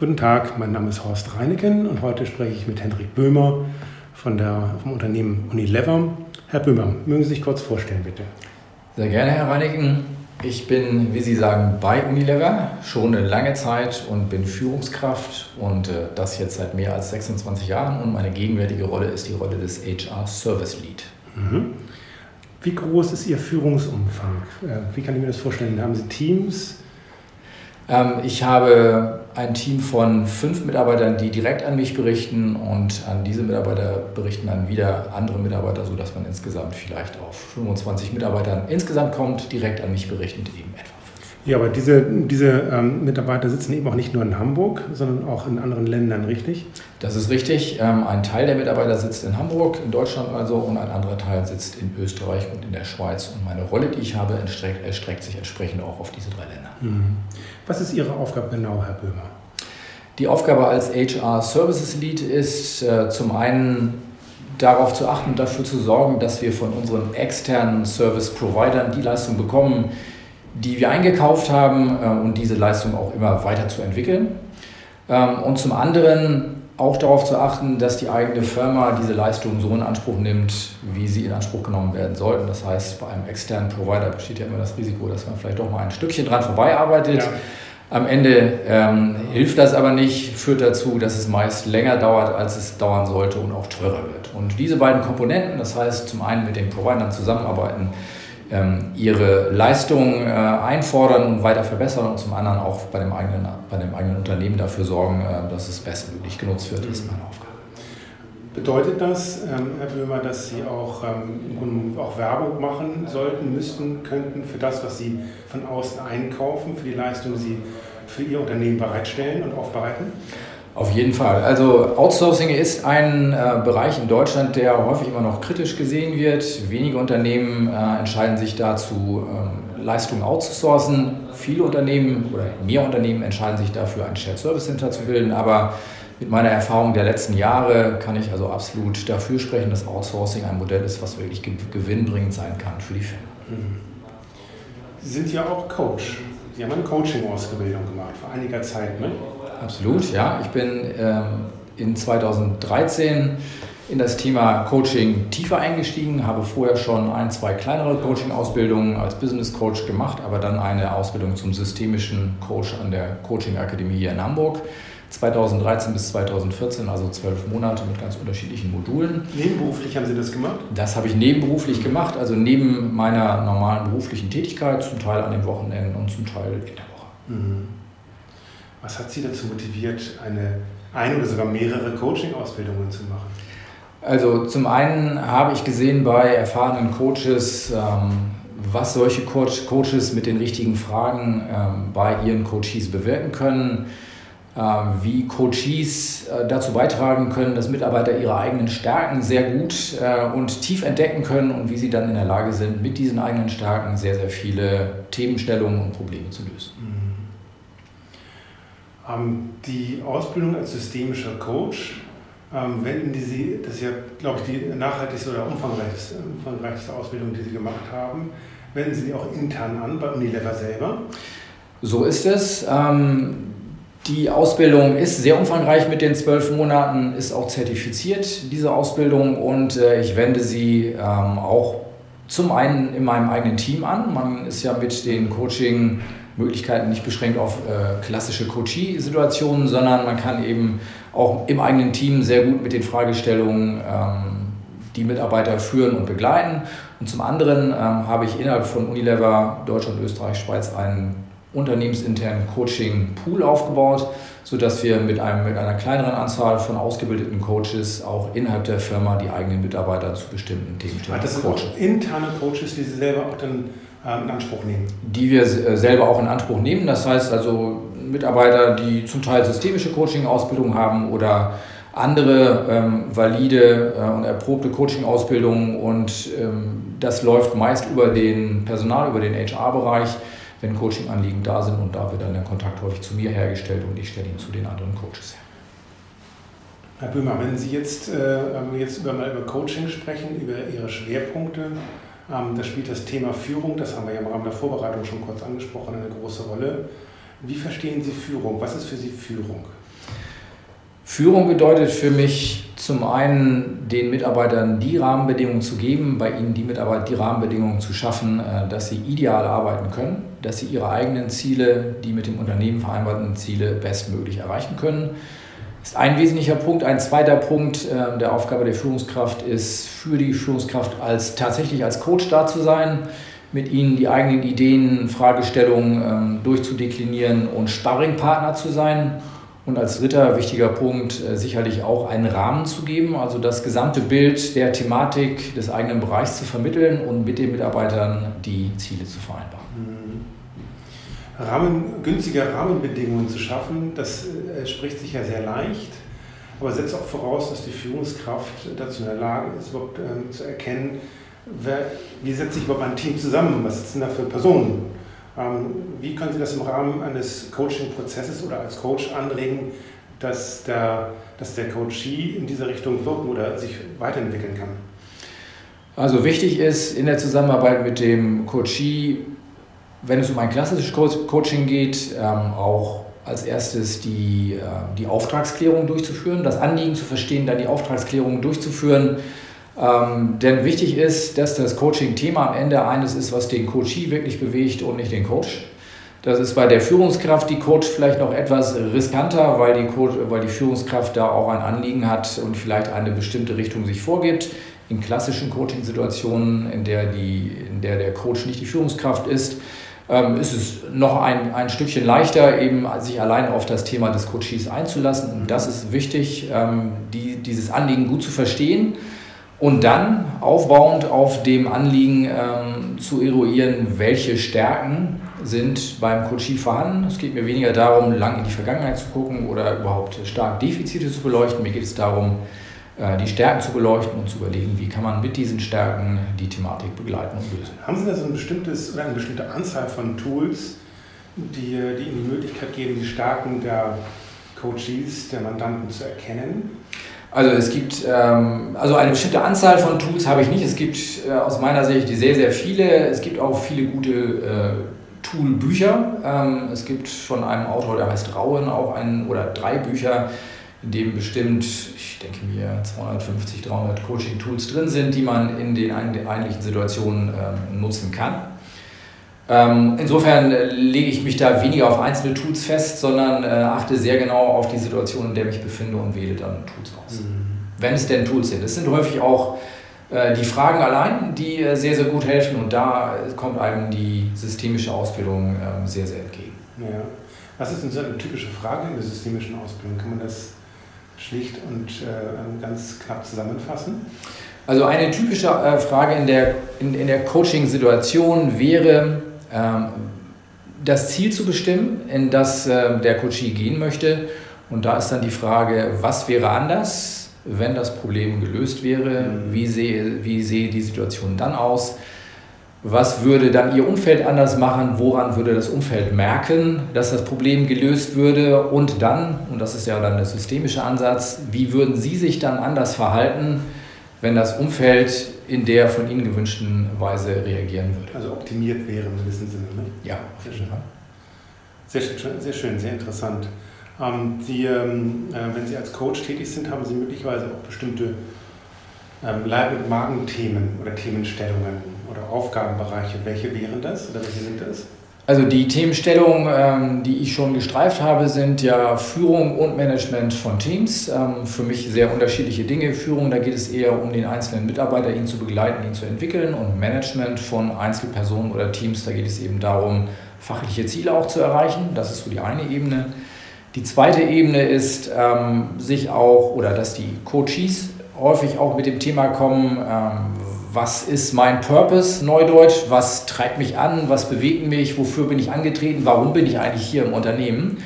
Guten Tag, mein Name ist Horst Reineken und heute spreche ich mit Hendrik Böhmer von der, vom Unternehmen Unilever. Herr Böhmer, mögen Sie sich kurz vorstellen, bitte? Sehr gerne, Herr Reineken. Ich bin, wie Sie sagen, bei Unilever schon eine lange Zeit und bin Führungskraft und äh, das jetzt seit mehr als 26 Jahren. Und meine gegenwärtige Rolle ist die Rolle des HR Service Lead. Mhm. Wie groß ist Ihr Führungsumfang? Äh, wie kann ich mir das vorstellen? Haben Sie Teams? Ähm, ich habe ein Team von fünf Mitarbeitern, die direkt an mich berichten und an diese Mitarbeiter berichten dann wieder andere Mitarbeiter, sodass man insgesamt vielleicht auf 25 Mitarbeitern insgesamt kommt, direkt an mich berichtend eben etwa. Ja, aber diese, diese ähm, Mitarbeiter sitzen eben auch nicht nur in Hamburg, sondern auch in anderen Ländern, richtig? Das ist richtig. Ähm, ein Teil der Mitarbeiter sitzt in Hamburg, in Deutschland also, und ein anderer Teil sitzt in Österreich und in der Schweiz. Und meine Rolle, die ich habe, erstreckt, erstreckt sich entsprechend auch auf diese drei Länder. Mhm. Was ist Ihre Aufgabe genau, Herr Böhmer? Die Aufgabe als HR Services Lead ist äh, zum einen darauf zu achten, dafür zu sorgen, dass wir von unseren externen Service Providern die Leistung bekommen, die wir eingekauft haben äh, und diese Leistung auch immer weiter zu entwickeln. Ähm, und zum anderen auch darauf zu achten, dass die eigene Firma diese Leistung so in Anspruch nimmt, wie sie in Anspruch genommen werden sollten. Das heißt, bei einem externen Provider besteht ja immer das Risiko, dass man vielleicht doch mal ein Stückchen dran vorbeiarbeitet. Ja. Am Ende ähm, hilft das aber nicht, führt dazu, dass es meist länger dauert, als es dauern sollte und auch teurer wird. Und diese beiden Komponenten, das heißt zum einen mit den Providern zusammenarbeiten, ihre Leistungen äh, einfordern und weiter verbessern und zum anderen auch bei dem eigenen, bei dem eigenen Unternehmen dafür sorgen, äh, dass es bestmöglich genutzt wird, ist meine Aufgabe. Bedeutet das, ähm, Herr Böhmer, dass Sie auch, ähm, auch Werbung machen sollten, müssten, könnten für das, was Sie von außen einkaufen, für die Leistung, die Sie für Ihr Unternehmen bereitstellen und aufbereiten? Auf jeden Fall. Also Outsourcing ist ein äh, Bereich in Deutschland, der häufig immer noch kritisch gesehen wird. Wenige Unternehmen äh, entscheiden sich dazu, ähm, Leistungen outzusourcen. Viele Unternehmen oder mehr Unternehmen entscheiden sich dafür, ein Shared Service Center zu bilden. Aber mit meiner Erfahrung der letzten Jahre kann ich also absolut dafür sprechen, dass Outsourcing ein Modell ist, was wirklich gewinnbringend sein kann für die Firmen. Mhm. Sie sind ja auch Coach. Sie haben eine Coaching-Ausbildung gemacht vor einiger Zeit, ne? Absolut, ja. Ich bin ähm, in 2013 in das Thema Coaching tiefer eingestiegen, habe vorher schon ein, zwei kleinere Coaching-Ausbildungen als Business Coach gemacht, aber dann eine Ausbildung zum systemischen Coach an der Coaching Akademie hier in Hamburg. 2013 bis 2014, also zwölf Monate mit ganz unterschiedlichen Modulen. Nebenberuflich haben Sie das gemacht? Das habe ich nebenberuflich gemacht, also neben meiner normalen beruflichen Tätigkeit, zum Teil an den Wochenenden und zum Teil in der Woche. Mhm. Was hat Sie dazu motiviert, eine, eine oder sogar mehrere Coaching-Ausbildungen zu machen? Also zum einen habe ich gesehen bei erfahrenen Coaches, ähm, was solche Coach, Coaches mit den richtigen Fragen ähm, bei ihren Coaches bewirken können, äh, wie Coaches äh, dazu beitragen können, dass Mitarbeiter ihre eigenen Stärken sehr gut äh, und tief entdecken können und wie sie dann in der Lage sind, mit diesen eigenen Stärken sehr, sehr viele Themenstellungen und Probleme zu lösen. Mhm. Ähm, die Ausbildung als systemischer Coach, ähm, wenden die Sie, das ist ja, glaube ich, die nachhaltigste oder umfangreichste, umfangreichste Ausbildung, die Sie gemacht haben, wenden Sie die auch intern an bei Unilever selber? So ist es. Ähm, die Ausbildung ist sehr umfangreich mit den zwölf Monaten, ist auch zertifiziert, diese Ausbildung, und äh, ich wende sie auch zum einen in meinem eigenen Team an. Man ist ja mit den Coaching- Möglichkeiten nicht beschränkt auf äh, klassische Coachie-Situationen, sondern man kann eben auch im eigenen Team sehr gut mit den Fragestellungen ähm, die Mitarbeiter führen und begleiten. Und zum anderen ähm, habe ich innerhalb von Unilever Deutschland, Österreich, Schweiz einen unternehmensinternen Coaching-Pool aufgebaut, sodass wir mit, einem, mit einer kleineren Anzahl von ausgebildeten Coaches auch innerhalb der Firma die eigenen Mitarbeiter zu bestimmten Themen coachen. Das sind auch interne Coaches, die Sie selber auch dann in Anspruch nehmen? Die wir äh, selber auch in Anspruch nehmen. Das heißt also Mitarbeiter, die zum Teil systemische Coaching-Ausbildung haben oder andere ähm, valide äh, und erprobte Coaching-Ausbildungen und ähm, das läuft meist über den Personal, über den HR-Bereich, wenn Coaching-Anliegen da sind und da wird dann der Kontakt häufig zu mir hergestellt und ich stelle ihn zu den anderen Coaches her. Herr Böhmer, wenn Sie jetzt, äh, wenn wir jetzt über, mal über Coaching sprechen, über Ihre Schwerpunkte, ähm, da spielt das Thema Führung, das haben wir ja im Rahmen der Vorbereitung schon kurz angesprochen, eine große Rolle. Wie verstehen Sie Führung? Was ist für Sie Führung? Führung bedeutet für mich zum einen den Mitarbeitern die Rahmenbedingungen zu geben, bei ihnen die Mitarbeiter die Rahmenbedingungen zu schaffen, äh, dass sie ideal arbeiten können, dass sie ihre eigenen Ziele, die mit dem Unternehmen vereinbarten Ziele bestmöglich erreichen können. Ist ein wesentlicher Punkt. Ein zweiter Punkt äh, der Aufgabe der Führungskraft ist für die Führungskraft als tatsächlich als Coach da zu sein, mit ihnen die eigenen Ideen, Fragestellungen ähm, durchzudeklinieren und Sparringpartner zu sein und als dritter wichtiger Punkt äh, sicherlich auch einen Rahmen zu geben, also das gesamte Bild der Thematik des eigenen Bereichs zu vermitteln und mit den Mitarbeitern die Ziele zu vereinbaren. Mhm. Rahmen, günstige Rahmenbedingungen zu schaffen, das äh, spricht sich ja sehr leicht, aber setzt auch voraus, dass die Führungskraft dazu in der Lage ist, überhaupt äh, zu erkennen, wer, wie setzt sich überhaupt ein Team zusammen, was sitzen da für Personen ähm, wie können Sie das im Rahmen eines Coaching-Prozesses oder als Coach anregen, dass der, dass der Coachee in diese Richtung wirken oder sich weiterentwickeln kann? Also wichtig ist in der Zusammenarbeit mit dem Coachee, wenn es um ein klassisches Coaching geht, ähm, auch als erstes die, äh, die Auftragsklärung durchzuführen, das Anliegen zu verstehen, dann die Auftragsklärung durchzuführen ähm, denn wichtig ist, dass das Coaching-Thema am Ende eines ist, was den Coachee wirklich bewegt und nicht den Coach. Das ist bei der Führungskraft, die Coach vielleicht noch etwas riskanter, weil die, Coach, weil die Führungskraft da auch ein Anliegen hat und vielleicht eine bestimmte Richtung sich vorgibt. In klassischen Coaching-Situationen, in, der in der der Coach nicht die Führungskraft ist, ist es noch ein, ein Stückchen leichter, eben sich allein auf das Thema des Coaches einzulassen. Und das ist wichtig, ähm, die, dieses Anliegen gut zu verstehen und dann aufbauend auf dem Anliegen ähm, zu eruieren, welche Stärken sind beim Coachie vorhanden. Es geht mir weniger darum, lang in die Vergangenheit zu gucken oder überhaupt stark Defizite zu beleuchten. Mir geht es darum, die Stärken zu beleuchten und zu überlegen, wie kann man mit diesen Stärken die Thematik begleiten und lösen. Haben Sie da so ein bestimmtes oder eine bestimmte Anzahl von Tools, die, die Ihnen die Möglichkeit geben, die Stärken der Coaches, der Mandanten zu erkennen? Also es gibt ähm, also eine bestimmte Anzahl von Tools habe ich nicht. Es gibt äh, aus meiner Sicht sehr, sehr viele. Es gibt auch viele gute äh, Toolbücher. Ähm, es gibt von einem Autor, der heißt Rauen, auch ein oder drei Bücher, in dem bestimmt, ich denke mir, 250, 300 Coaching-Tools drin sind, die man in den eigentlichen Situationen ähm, nutzen kann. Ähm, insofern äh, lege ich mich da weniger auf einzelne Tools fest, sondern äh, achte sehr genau auf die Situation, in der ich mich befinde und wähle dann Tools aus. Mhm. Wenn es denn Tools sind. Es sind häufig auch äh, die Fragen allein, die sehr, sehr gut helfen und da kommt einem die systemische Ausbildung ähm, sehr, sehr entgegen. Ja. Was ist denn so eine typische Frage in der systemischen Ausbildung? Kann man das schlicht und äh, ganz knapp zusammenfassen? Also eine typische äh, Frage in der, in, in der Coaching-Situation wäre, ähm, das Ziel zu bestimmen, in das ähm, der Coachee gehen möchte. Und da ist dann die Frage, was wäre anders, wenn das Problem gelöst wäre? Mhm. Wie sehe, wie sehe die Situation dann aus? Was würde dann Ihr Umfeld anders machen? Woran würde das Umfeld merken, dass das Problem gelöst würde? Und dann, und das ist ja dann der systemische Ansatz, wie würden Sie sich dann anders verhalten, wenn das Umfeld in der von Ihnen gewünschten Weise reagieren würde. Also optimiert wäre im gewissen Sinne. Ne? Ja, sehr schön. Sehr schön, sehr, schön, sehr interessant. Ähm, Sie, ähm, äh, wenn Sie als Coach tätig sind, haben Sie möglicherweise auch bestimmte ähm, Leib- und Magenthemen oder Themenstellungen oder Aufgabenbereiche. Welche wären das oder welche sind das? Also die Themenstellungen, ähm, die ich schon gestreift habe, sind ja Führung und Management von Teams. Ähm, für mich sehr unterschiedliche Dinge. Führung, da geht es eher um den einzelnen Mitarbeiter, ihn zu begleiten, ihn zu entwickeln. Und Management von Einzelpersonen oder Teams, da geht es eben darum, fachliche Ziele auch zu erreichen. Das ist so die eine Ebene. Die zweite Ebene ist, ähm, sich auch, oder dass die Coaches häufig auch mit dem Thema kommen, was ist mein Purpose, Neudeutsch, was treibt mich an, was bewegt mich, wofür bin ich angetreten, warum bin ich eigentlich hier im Unternehmen.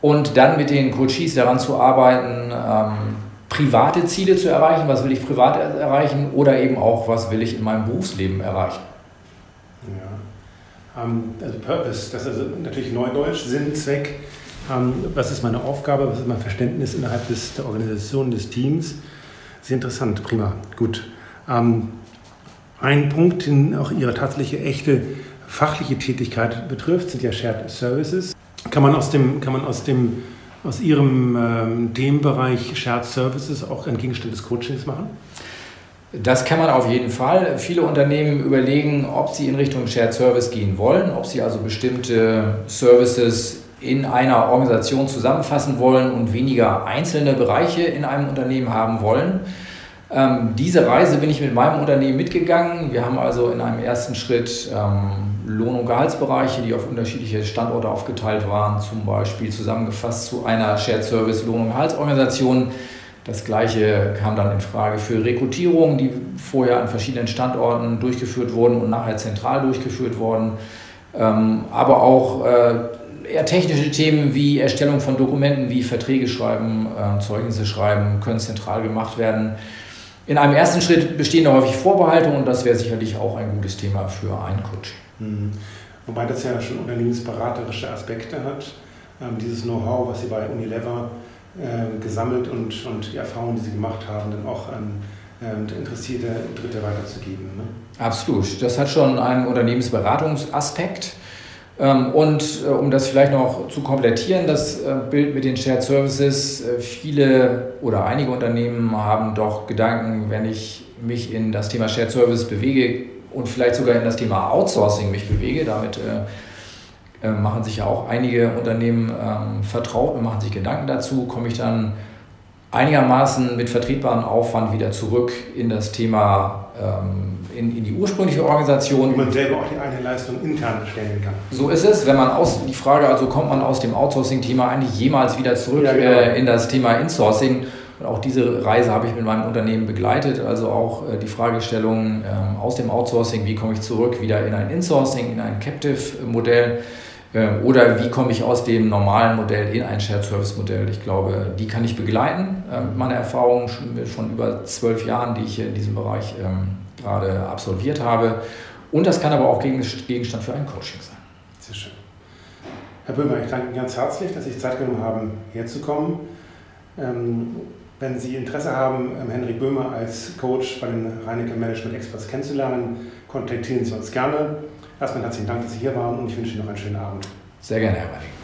Und dann mit den Coaches daran zu arbeiten, ähm, private Ziele zu erreichen, was will ich privat erreichen oder eben auch, was will ich in meinem Berufsleben erreichen. Ja. Ähm, also Purpose, das ist also natürlich Neudeutsch, Sinn, Zweck. Ähm, was ist meine Aufgabe, was ist mein Verständnis innerhalb des, der Organisation, des Teams? Sehr interessant, prima, gut. Ähm, ein Punkt, den auch Ihre tatsächliche echte fachliche Tätigkeit betrifft, sind ja Shared Services. Kann man aus dem, kann man aus dem aus Ihrem ähm, Themenbereich Shared Services auch ein Gegenstand des Coachings machen? Das kann man auf jeden Fall. Viele Unternehmen überlegen, ob sie in Richtung Shared Service gehen wollen, ob sie also bestimmte Services in einer Organisation zusammenfassen wollen und weniger einzelne Bereiche in einem Unternehmen haben wollen. Ähm, diese Reise bin ich mit meinem Unternehmen mitgegangen. Wir haben also in einem ersten Schritt ähm, Lohn- und Gehaltsbereiche, die auf unterschiedliche Standorte aufgeteilt waren, zum Beispiel zusammengefasst zu einer Shared Service Lohn- und Gehaltsorganisation. Das gleiche kam dann in Frage für Rekrutierungen, die vorher an verschiedenen Standorten durchgeführt wurden und nachher zentral durchgeführt wurden. Ähm, aber auch äh, eher technische Themen wie Erstellung von Dokumenten, wie Verträge schreiben, äh, Zeugnisse schreiben, können zentral gemacht werden. In einem ersten Schritt bestehen da häufig Vorbehalte und das wäre sicherlich auch ein gutes Thema für ein Coach. Mhm. Wobei das ja schon unternehmensberaterische Aspekte hat. Ähm, dieses Know-how, was Sie bei Unilever äh, gesammelt und, und die Erfahrungen, die Sie gemacht haben, dann auch an ähm, interessierte Dritte weiterzugeben. Ne? Absolut. Das hat schon einen Unternehmensberatungsaspekt. Ähm, und äh, um das vielleicht noch zu komplettieren, das äh, Bild mit den Shared Services, äh, viele oder einige Unternehmen haben doch Gedanken, wenn ich mich in das Thema Shared Service bewege und vielleicht sogar in das Thema Outsourcing mich bewege, damit machen sich ja auch einige Unternehmen ähm, vertraut und machen sich Gedanken dazu, komme ich dann einigermaßen mit vertretbarem Aufwand wieder zurück in das Thema, ähm, in, in die ursprüngliche Organisation. Wo man selber auch die eine Leistung intern stellen kann. So ist es, wenn man aus, die Frage also, kommt man aus dem Outsourcing-Thema eigentlich jemals wieder zurück ja, genau. äh, in das Thema Insourcing? Und auch diese Reise habe ich mit meinem Unternehmen begleitet, also auch äh, die Fragestellung äh, aus dem Outsourcing, wie komme ich zurück wieder in ein Insourcing, in ein Captive-Modell ähm, oder wie komme ich aus dem normalen Modell in ein Shared Service Modell? Ich glaube, die kann ich begleiten. Ähm, meine Erfahrungen von über zwölf Jahren, die ich in diesem Bereich ähm, gerade absolviert habe. Und das kann aber auch Gegenstand für ein Coaching sein. Sehr schön. Herr Böhmer, ich danke Ihnen ganz herzlich, dass Sie Zeit genommen haben, herzukommen. Wenn Sie Interesse haben, Henrik Böhmer als Coach bei den Reinecke Management Experts kennenzulernen, kontaktieren Sie uns gerne. Erstmal herzlichen Dank, dass Sie hier waren und ich wünsche Ihnen noch einen schönen Abend. Sehr gerne, Herr Weinig.